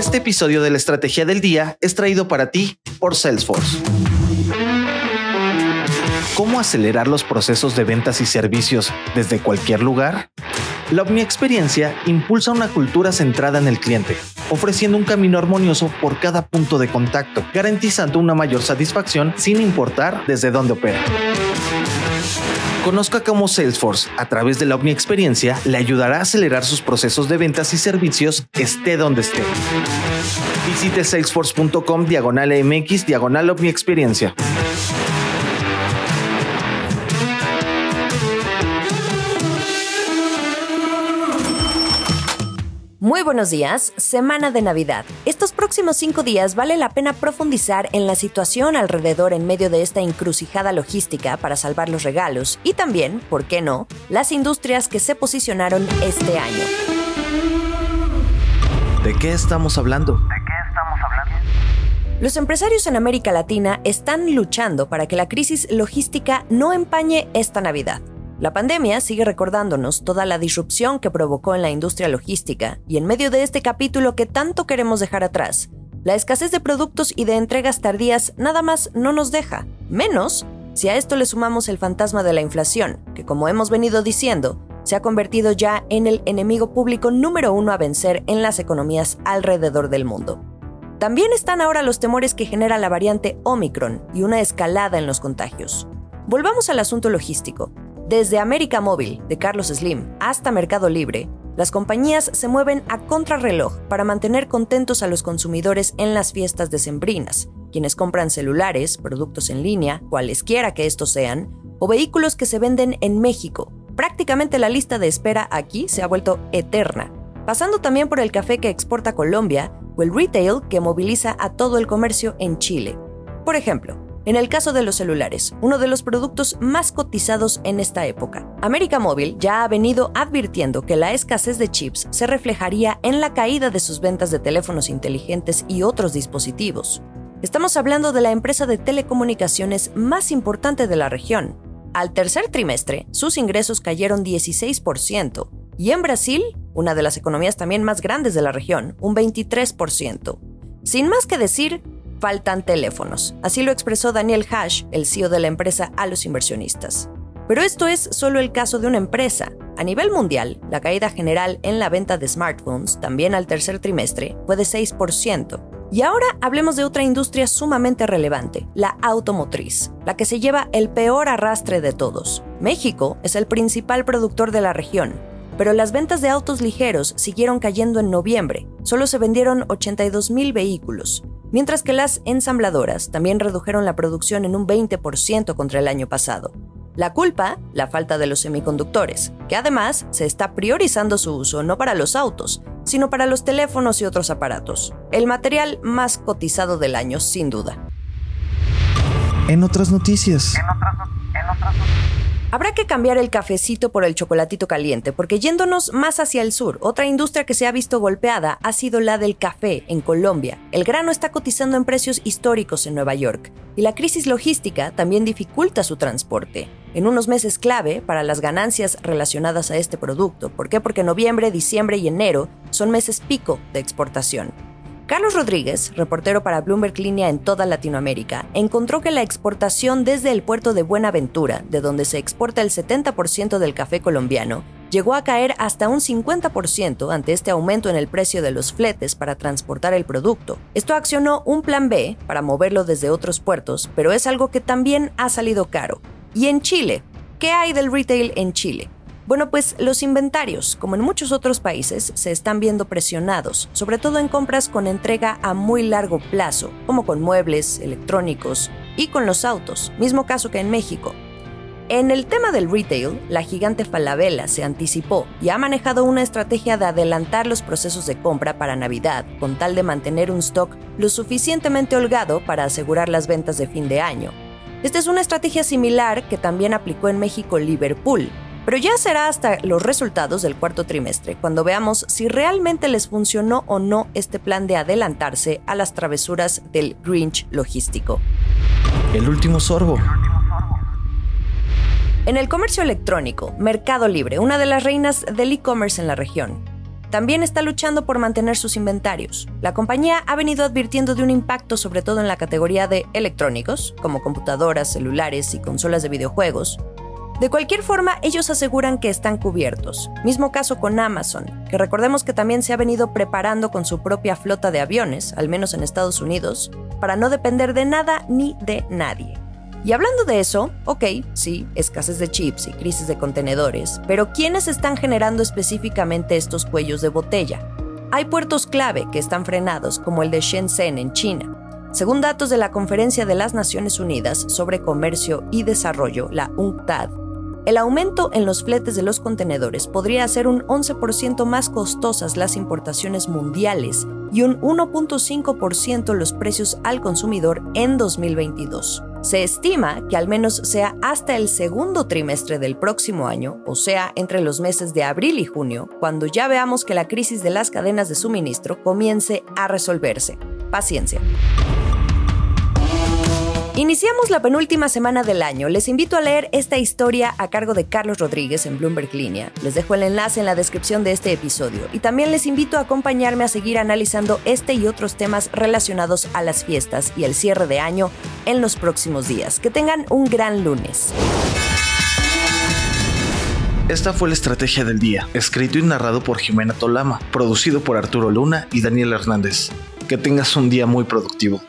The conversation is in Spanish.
Este episodio de la Estrategia del Día es traído para ti por Salesforce. ¿Cómo acelerar los procesos de ventas y servicios desde cualquier lugar? La Experiencia impulsa una cultura centrada en el cliente, ofreciendo un camino armonioso por cada punto de contacto, garantizando una mayor satisfacción sin importar desde dónde opera. Conozca cómo Salesforce, a través de la Omni Experiencia, le ayudará a acelerar sus procesos de ventas y servicios esté donde esté. Visite salesforce.com diagonal MX diagonal Omni Experiencia. Muy buenos días, semana de Navidad. Estos próximos cinco días vale la pena profundizar en la situación alrededor en medio de esta encrucijada logística para salvar los regalos y también, ¿por qué no?, las industrias que se posicionaron este año. ¿De qué estamos hablando? ¿De qué estamos hablando? Los empresarios en América Latina están luchando para que la crisis logística no empañe esta Navidad. La pandemia sigue recordándonos toda la disrupción que provocó en la industria logística y en medio de este capítulo que tanto queremos dejar atrás, la escasez de productos y de entregas tardías nada más no nos deja, menos si a esto le sumamos el fantasma de la inflación, que como hemos venido diciendo, se ha convertido ya en el enemigo público número uno a vencer en las economías alrededor del mundo. También están ahora los temores que genera la variante Omicron y una escalada en los contagios. Volvamos al asunto logístico. Desde América Móvil, de Carlos Slim, hasta Mercado Libre, las compañías se mueven a contrarreloj para mantener contentos a los consumidores en las fiestas decembrinas, quienes compran celulares, productos en línea, cualesquiera que estos sean, o vehículos que se venden en México. Prácticamente la lista de espera aquí se ha vuelto eterna, pasando también por el café que exporta Colombia o el retail que moviliza a todo el comercio en Chile. Por ejemplo, en el caso de los celulares, uno de los productos más cotizados en esta época. América Móvil ya ha venido advirtiendo que la escasez de chips se reflejaría en la caída de sus ventas de teléfonos inteligentes y otros dispositivos. Estamos hablando de la empresa de telecomunicaciones más importante de la región. Al tercer trimestre, sus ingresos cayeron 16%, y en Brasil, una de las economías también más grandes de la región, un 23%. Sin más que decir, faltan teléfonos. Así lo expresó Daniel Hash, el CEO de la empresa, a los inversionistas. Pero esto es solo el caso de una empresa. A nivel mundial, la caída general en la venta de smartphones, también al tercer trimestre, fue de 6%. Y ahora hablemos de otra industria sumamente relevante, la automotriz, la que se lleva el peor arrastre de todos. México es el principal productor de la región, pero las ventas de autos ligeros siguieron cayendo en noviembre. Solo se vendieron 82 mil vehículos, mientras que las ensambladoras también redujeron la producción en un 20% contra el año pasado. La culpa, la falta de los semiconductores, que además se está priorizando su uso no para los autos, sino para los teléfonos y otros aparatos. El material más cotizado del año, sin duda. En otras noticias. Habrá que cambiar el cafecito por el chocolatito caliente, porque yéndonos más hacia el sur, otra industria que se ha visto golpeada ha sido la del café en Colombia. El grano está cotizando en precios históricos en Nueva York, y la crisis logística también dificulta su transporte. En unos meses clave para las ganancias relacionadas a este producto. ¿Por qué? Porque noviembre, diciembre y enero son meses pico de exportación. Carlos Rodríguez, reportero para Bloomberg Línea en toda Latinoamérica, encontró que la exportación desde el puerto de Buenaventura, de donde se exporta el 70% del café colombiano, llegó a caer hasta un 50% ante este aumento en el precio de los fletes para transportar el producto. Esto accionó un plan B para moverlo desde otros puertos, pero es algo que también ha salido caro. Y en Chile, ¿qué hay del retail en Chile? Bueno, pues los inventarios, como en muchos otros países, se están viendo presionados, sobre todo en compras con entrega a muy largo plazo, como con muebles, electrónicos y con los autos, mismo caso que en México. En el tema del retail, la gigante Falabella se anticipó y ha manejado una estrategia de adelantar los procesos de compra para Navidad, con tal de mantener un stock lo suficientemente holgado para asegurar las ventas de fin de año. Esta es una estrategia similar que también aplicó en México Liverpool, pero ya será hasta los resultados del cuarto trimestre, cuando veamos si realmente les funcionó o no este plan de adelantarse a las travesuras del Grinch logístico. El último sorbo. En el comercio electrónico, Mercado Libre, una de las reinas del e-commerce en la región, también está luchando por mantener sus inventarios. La compañía ha venido advirtiendo de un impacto sobre todo en la categoría de electrónicos, como computadoras, celulares y consolas de videojuegos. De cualquier forma, ellos aseguran que están cubiertos. Mismo caso con Amazon, que recordemos que también se ha venido preparando con su propia flota de aviones, al menos en Estados Unidos, para no depender de nada ni de nadie. Y hablando de eso, ok, sí, escasez de chips y crisis de contenedores, pero ¿quiénes están generando específicamente estos cuellos de botella? Hay puertos clave que están frenados, como el de Shenzhen en China. Según datos de la Conferencia de las Naciones Unidas sobre Comercio y Desarrollo, la UNCTAD, el aumento en los fletes de los contenedores podría hacer un 11% más costosas las importaciones mundiales y un 1.5% los precios al consumidor en 2022. Se estima que al menos sea hasta el segundo trimestre del próximo año, o sea, entre los meses de abril y junio, cuando ya veamos que la crisis de las cadenas de suministro comience a resolverse. Paciencia. Iniciamos la penúltima semana del año. Les invito a leer esta historia a cargo de Carlos Rodríguez en Bloomberg Línea. Les dejo el enlace en la descripción de este episodio. Y también les invito a acompañarme a seguir analizando este y otros temas relacionados a las fiestas y el cierre de año en los próximos días. Que tengan un gran lunes. Esta fue la estrategia del día, escrito y narrado por Jimena Tolama, producido por Arturo Luna y Daniel Hernández. Que tengas un día muy productivo.